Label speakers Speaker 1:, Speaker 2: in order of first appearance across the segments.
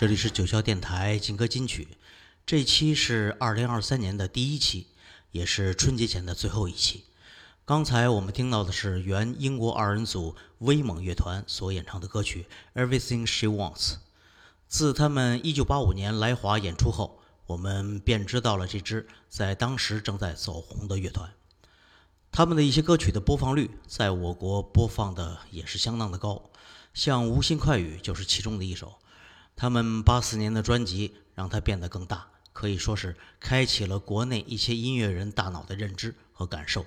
Speaker 1: 这里是九霄电台金歌金曲，这期是二零二三年的第一期，也是春节前的最后一期。刚才我们听到的是原英国二人组威猛乐团所演唱的歌曲《Everything She Wants》。自他们一九八五年来华演出后，我们便知道了这支在当时正在走红的乐团。他们的一些歌曲的播放率在我国播放的也是相当的高，像《无心快语》就是其中的一首。他们八四年的专辑让它变得更大，可以说是开启了国内一些音乐人大脑的认知和感受。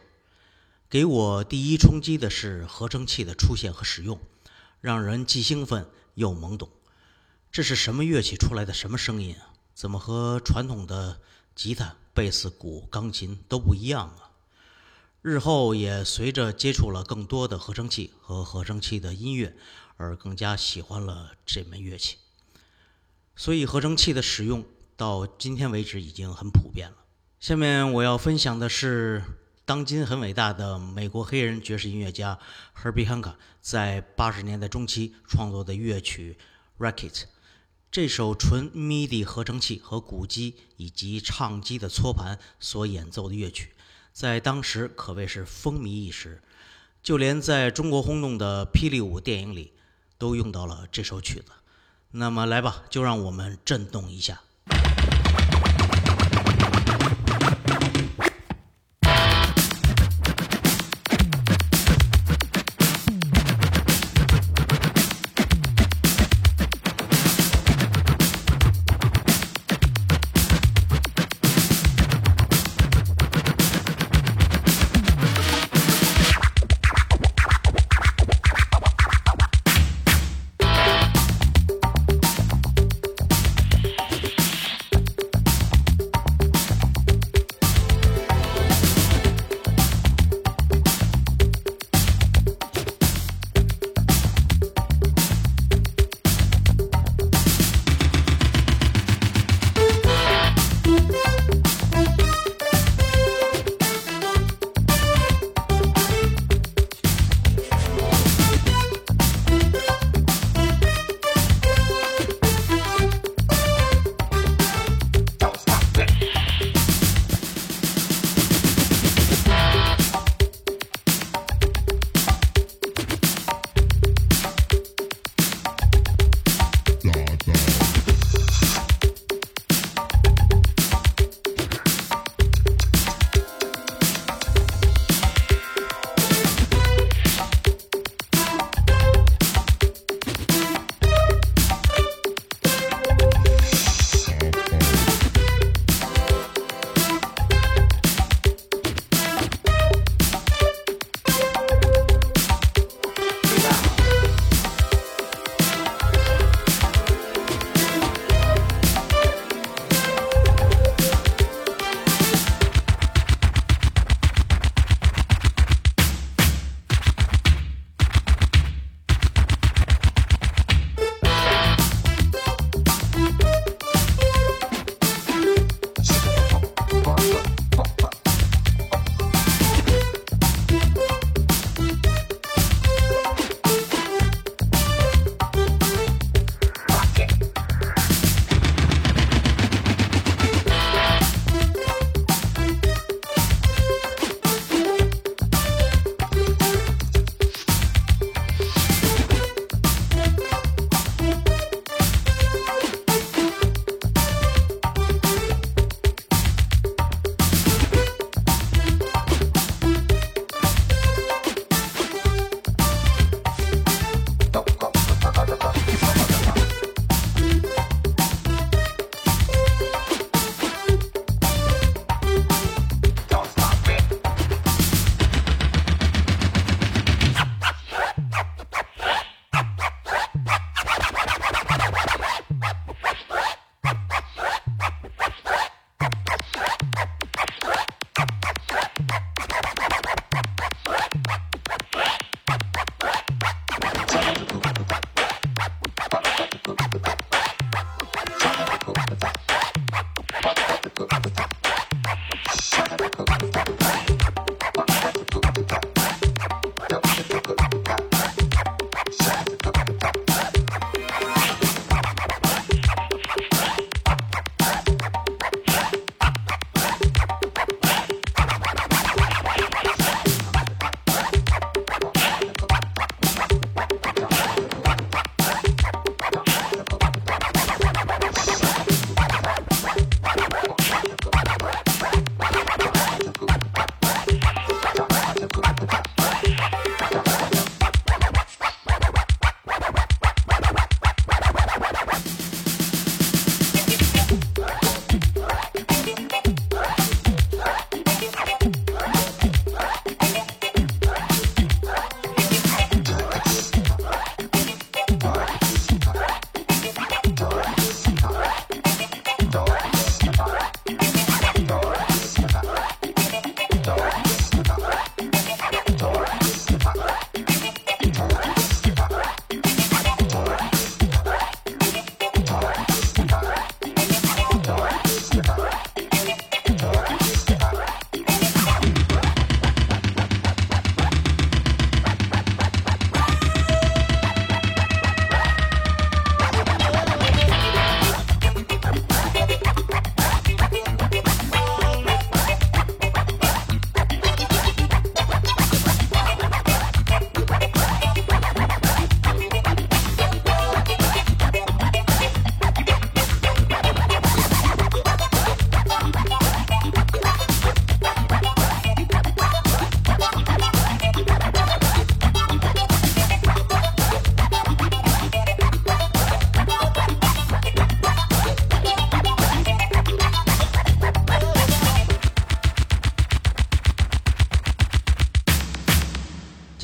Speaker 1: 给我第一冲击的是合成器的出现和使用，让人既兴奋又懵懂。这是什么乐器出来的什么声音啊？怎么和传统的吉他、贝斯、鼓、钢琴都不一样啊？日后也随着接触了更多的合成器和合成器的音乐，而更加喜欢了这门乐器。所以合成器的使用到今天为止已经很普遍了。下面我要分享的是当今很伟大的美国黑人爵士音乐家 Herbie Hancock 在八十年代中期创作的乐曲《Racket》。这首纯 MIDI 合成器和鼓机以及唱机的搓盘所演奏的乐曲，在当时可谓是风靡一时，就连在中国轰动的《霹雳舞》电影里都用到了这首曲子。那么来吧，就让我们震动一下。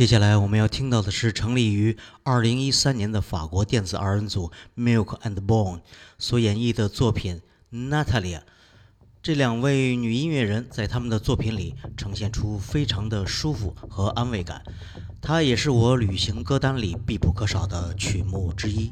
Speaker 1: 接下来我们要听到的是成立于二零一三年的法国电子二人组 Milk and Bone 所演绎的作品《Natalia》。这两位女音乐人在他们的作品里呈现出非常的舒服和安慰感，它也是我旅行歌单里必不可少的曲目之一。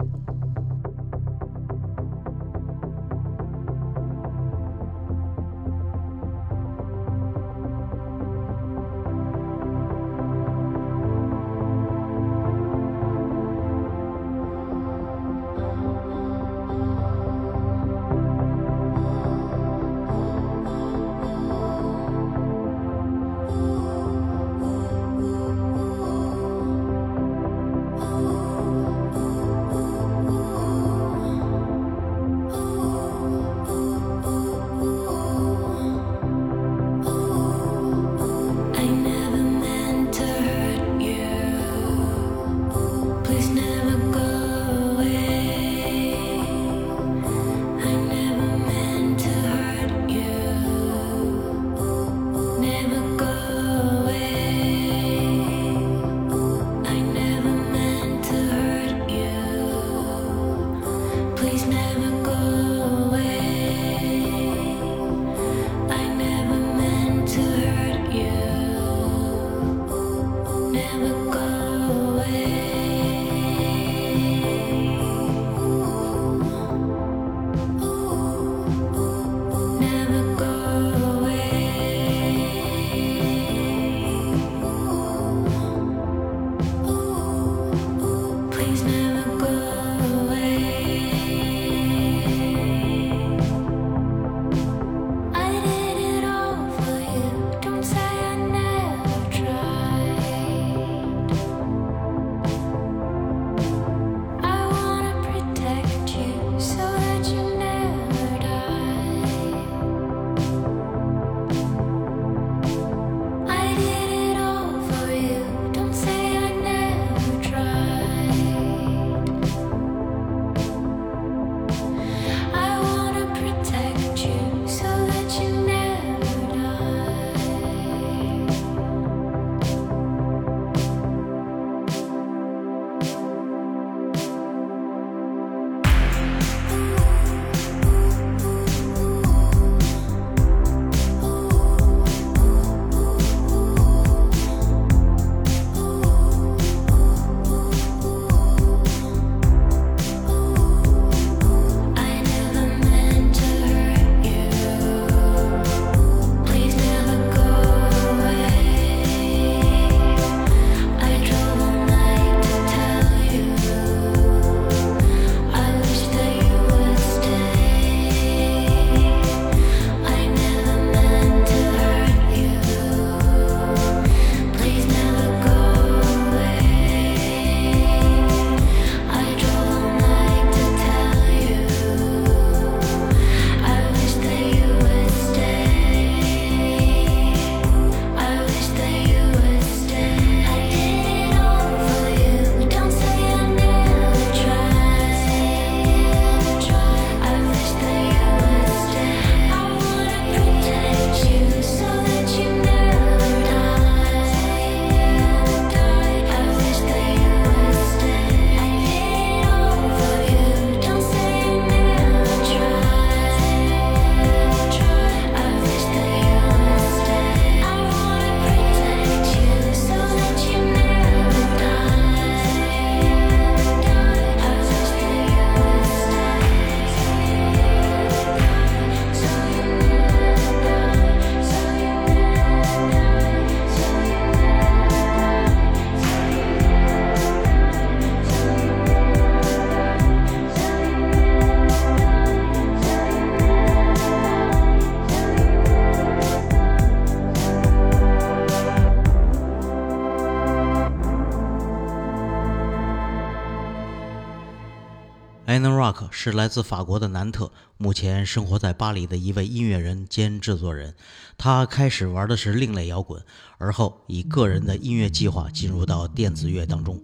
Speaker 1: 是来自法国的南特，目前生活在巴黎的一位音乐人兼制作人。他开始玩的是另类摇滚，而后以个人的音乐计划进入到电子乐当中，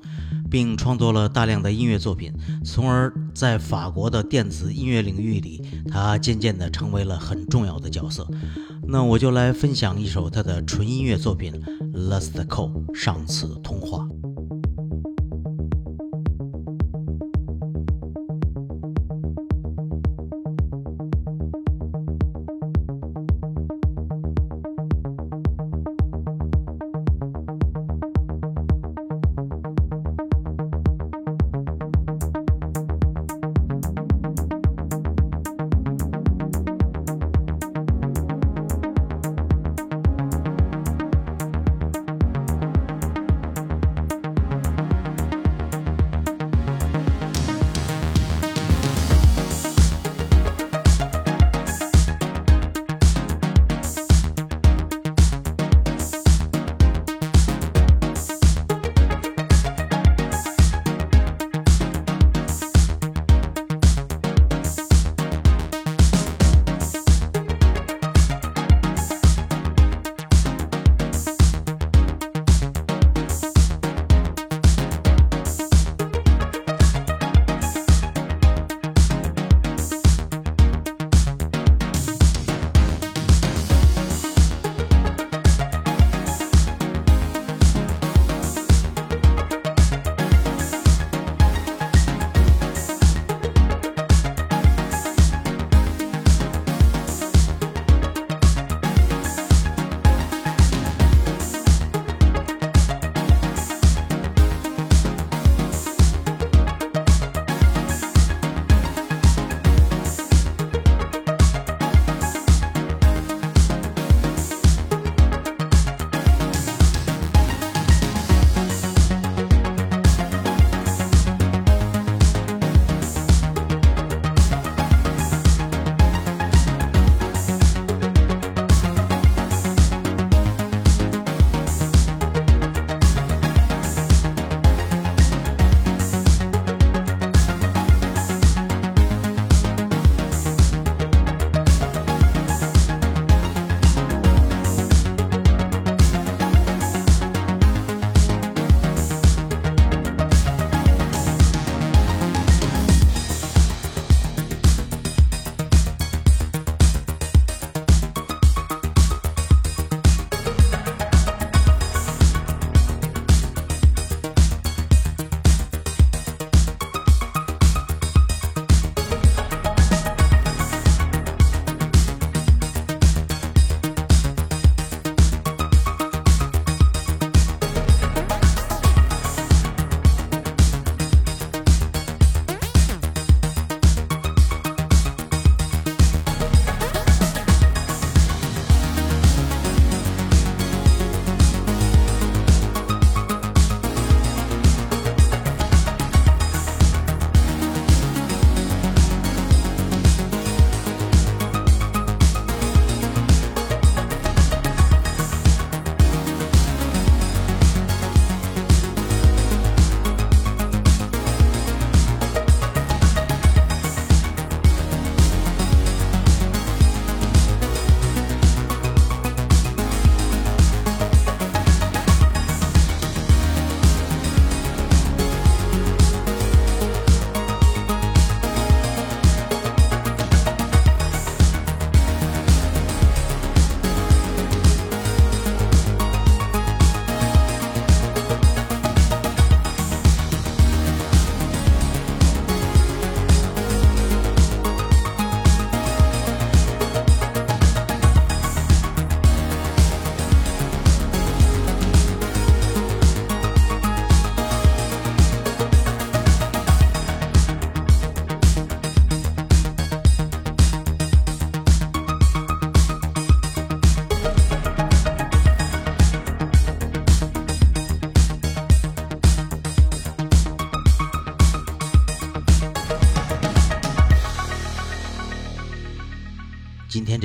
Speaker 1: 并创作了大量的音乐作品，从而在法国的电子音乐领域里，他渐渐地成为了很重要的角色。那我就来分享一首他的纯音乐作品《Last Call》上次通话。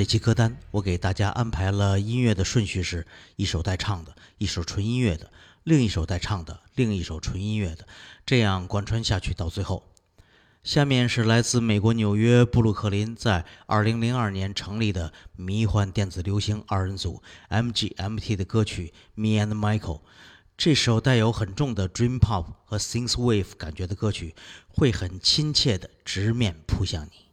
Speaker 1: 期歌单，我给大家安排了音乐的顺序是：一首带唱的，一首纯音乐的，另一首带唱的，另一首纯音乐的，这样贯穿下去到最后。
Speaker 2: 下面是来自美国纽约布鲁克林，在2002年成立的迷幻电子流行二人组 MGMT 的歌曲《Me and Michael》。这首带有很重的 Dream Pop 和 Synthwave 感觉的歌曲，会很亲切地直面扑向你。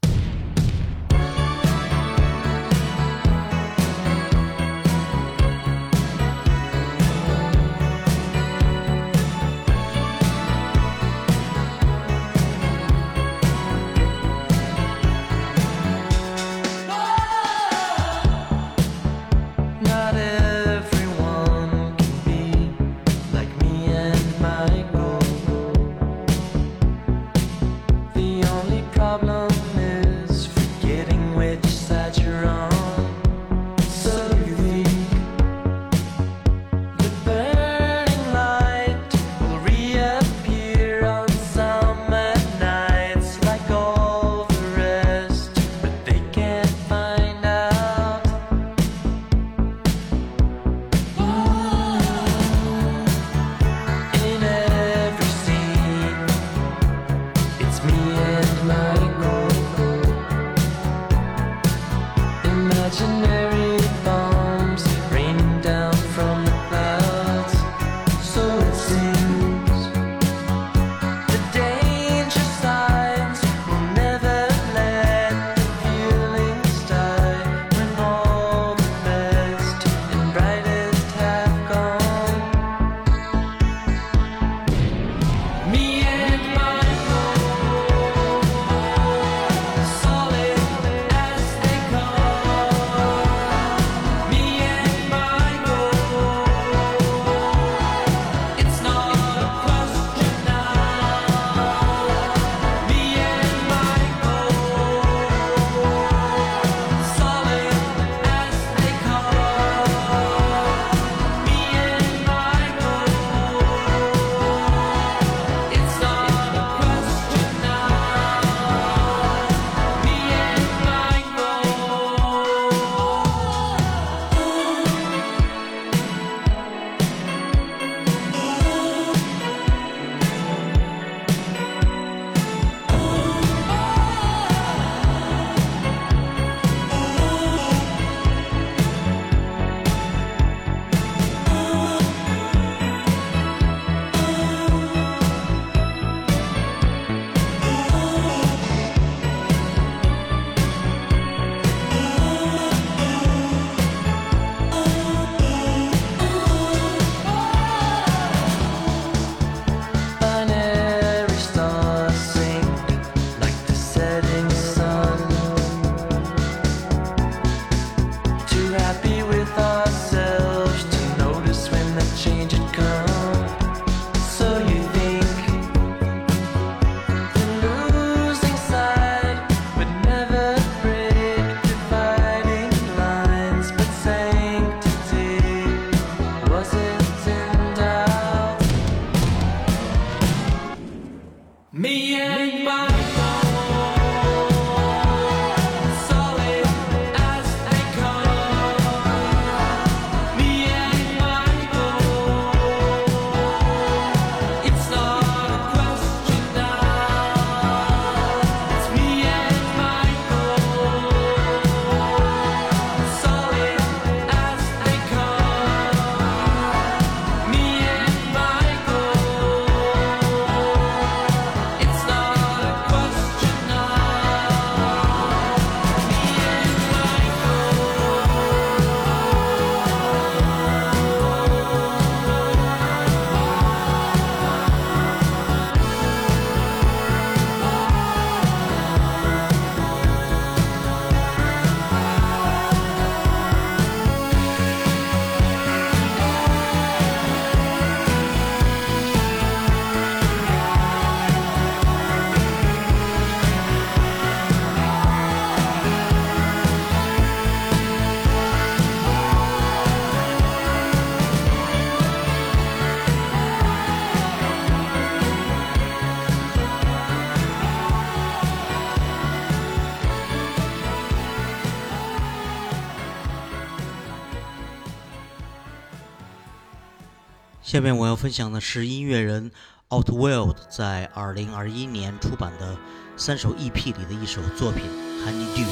Speaker 2: 下面我要分享的是音乐人
Speaker 1: Outworld 在二零二一年出版的三首 EP 里的一首作品《Honeydew》。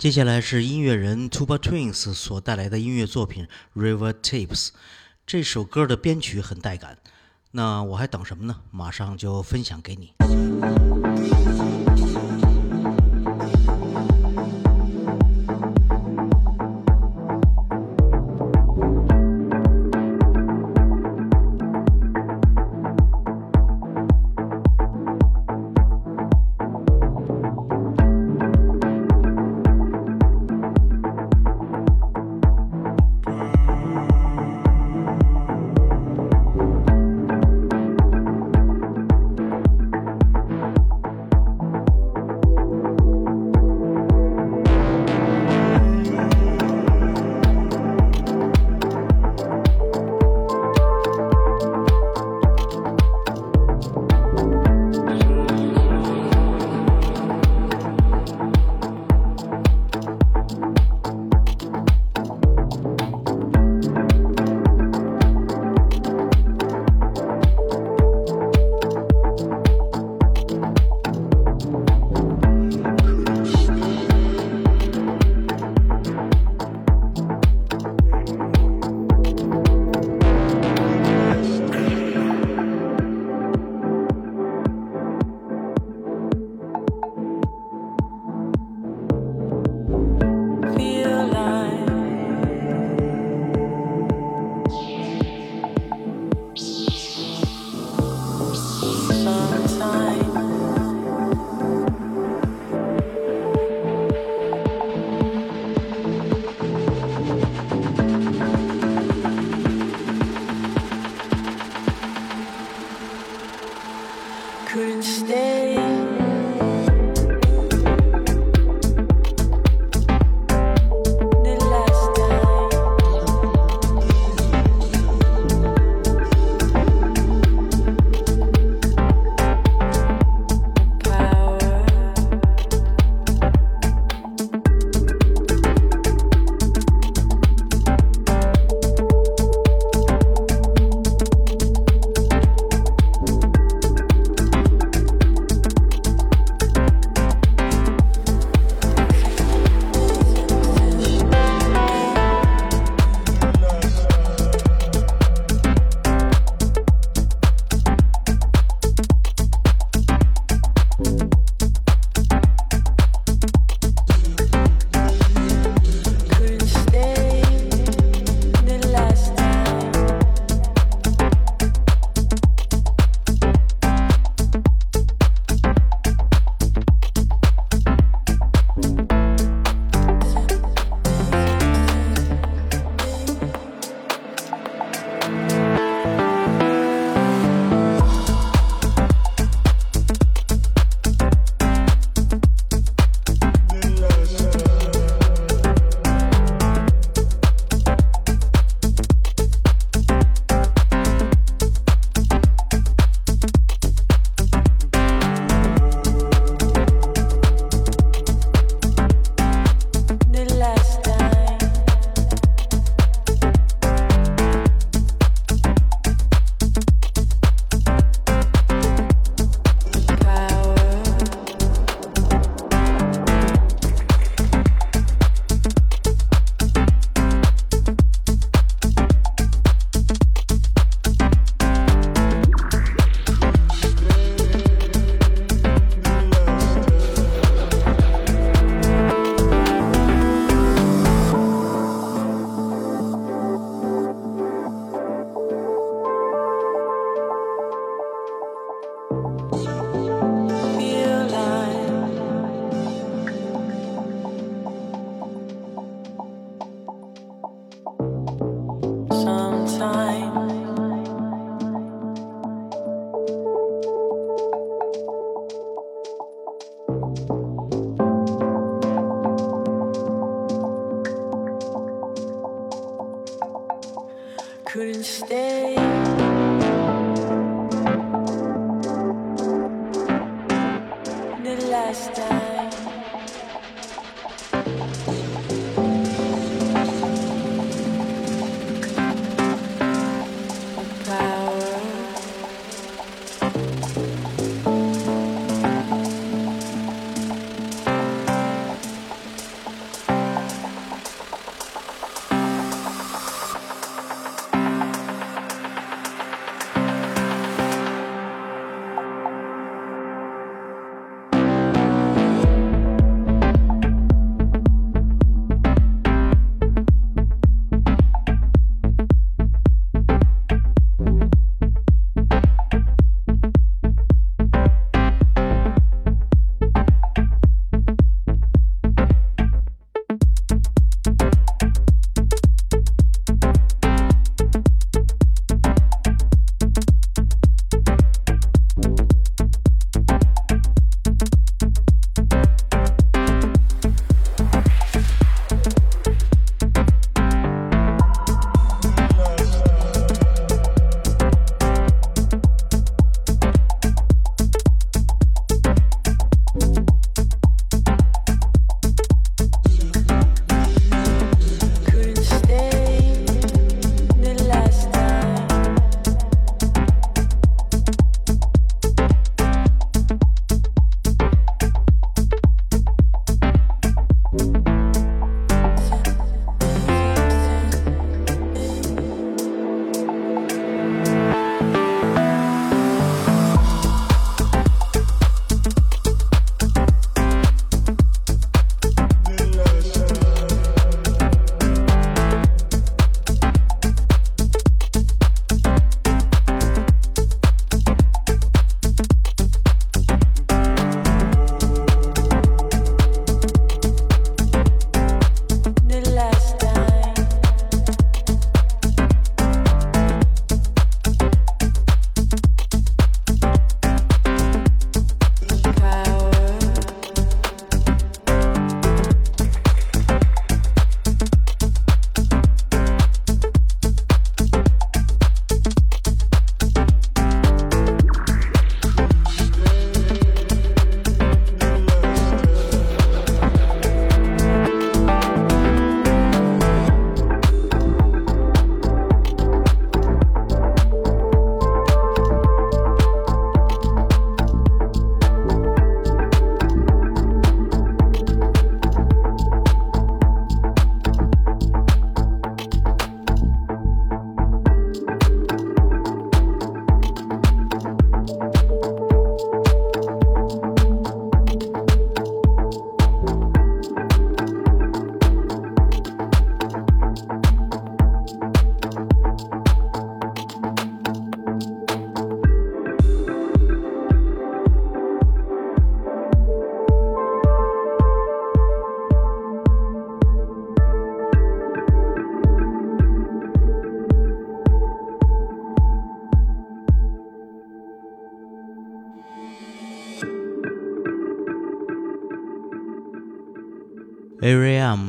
Speaker 1: 接下来是音乐人 Tuba Twins 所带来的音乐作品《River Tapes》。这首歌的编曲很带感，那我还等什么呢？马上就分享给你。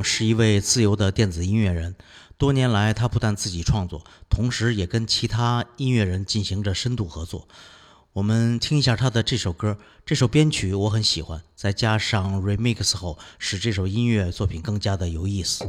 Speaker 1: 是一位自由的电子音乐人，多年来他不但自己创作，同时也跟其他音乐人进行着深度合作。我们听一下他的这首歌，这首编曲我很喜欢，再加上 remix 后，使这首音乐作品更加的有意思。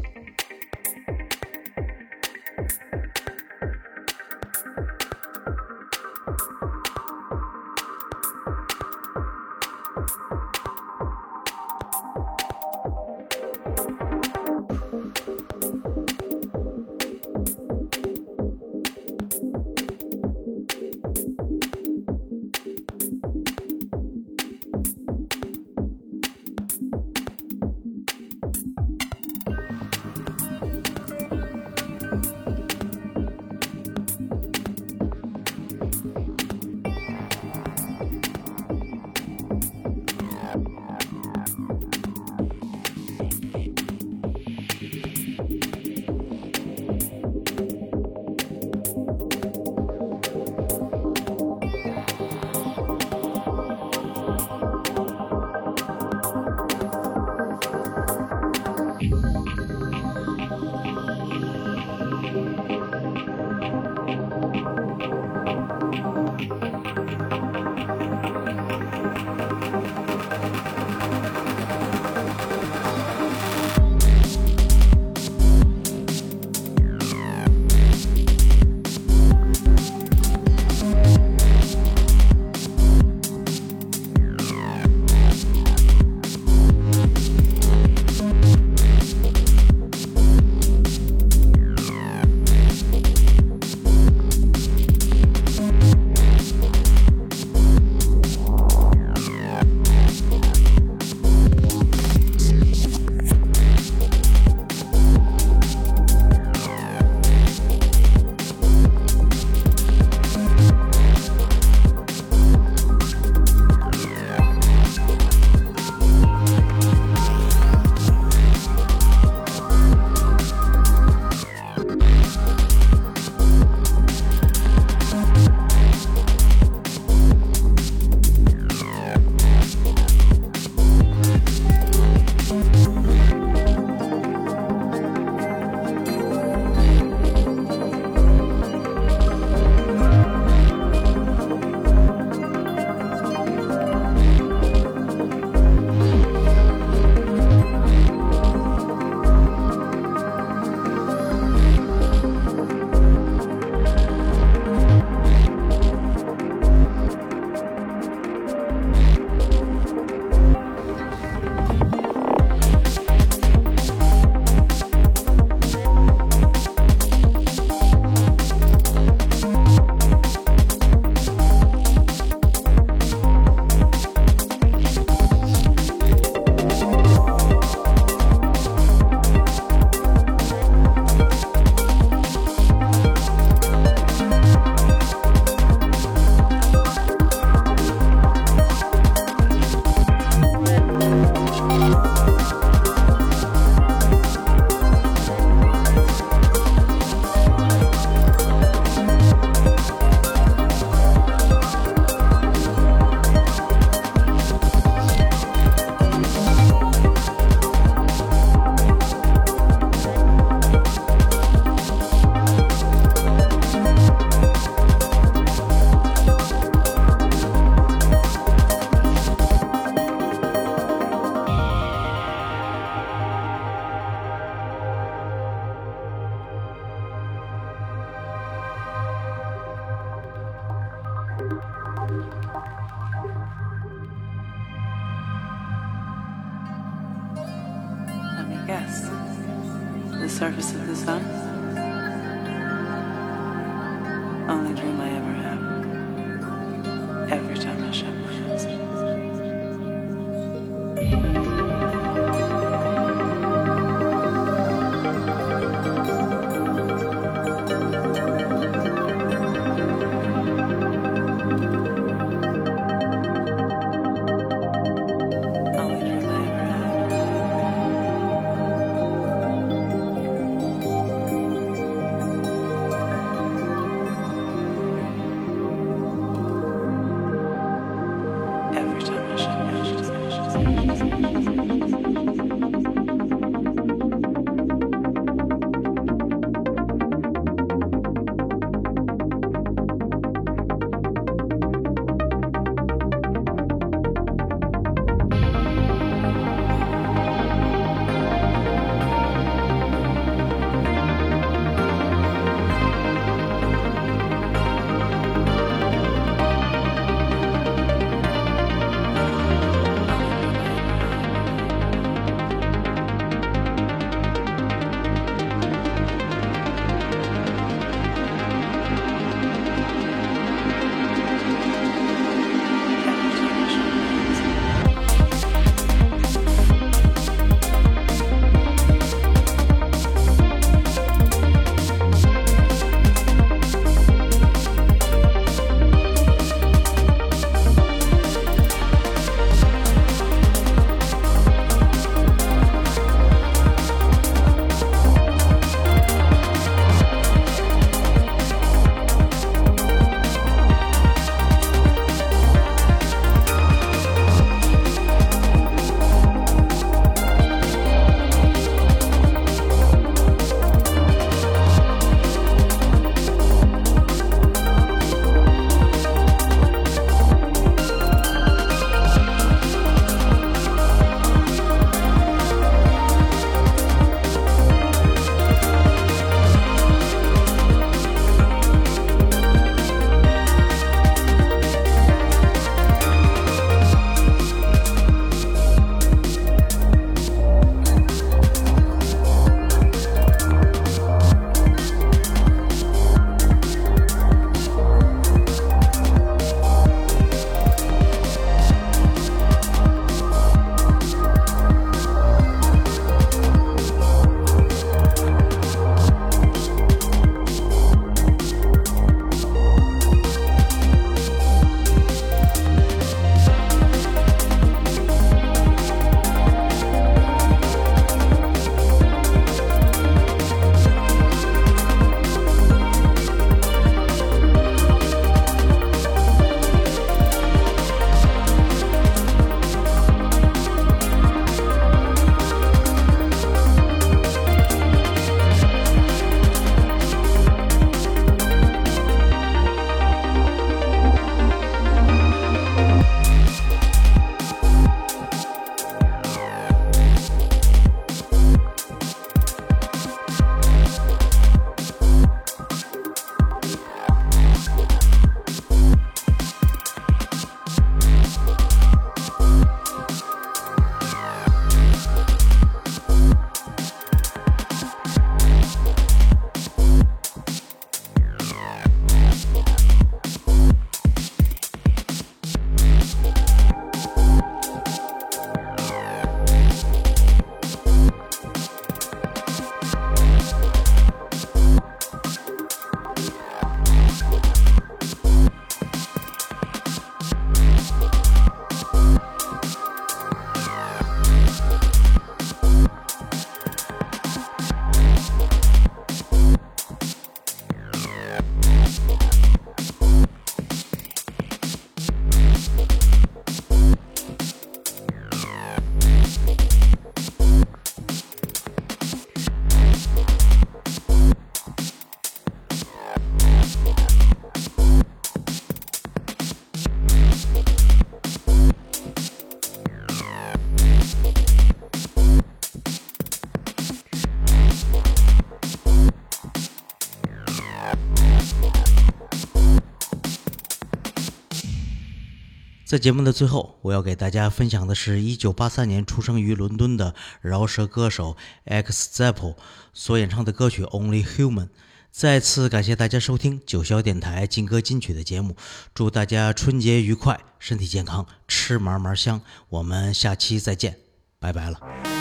Speaker 1: 在节目的最后，我要给大家分享的是1983年出生于伦敦的饶舌歌手 X Zeppo 所演唱的歌曲《Only Human》。再次感谢大家收听九霄电台劲歌金曲的节目，祝大家春节愉快，身体健康，吃嘛嘛香。我们下期再见，拜拜了。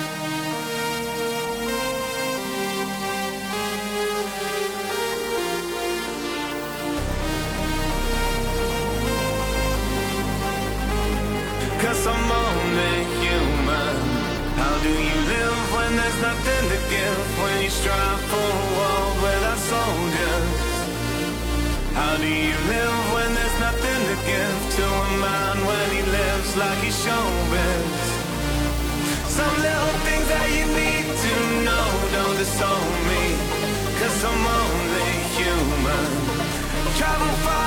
Speaker 3: não far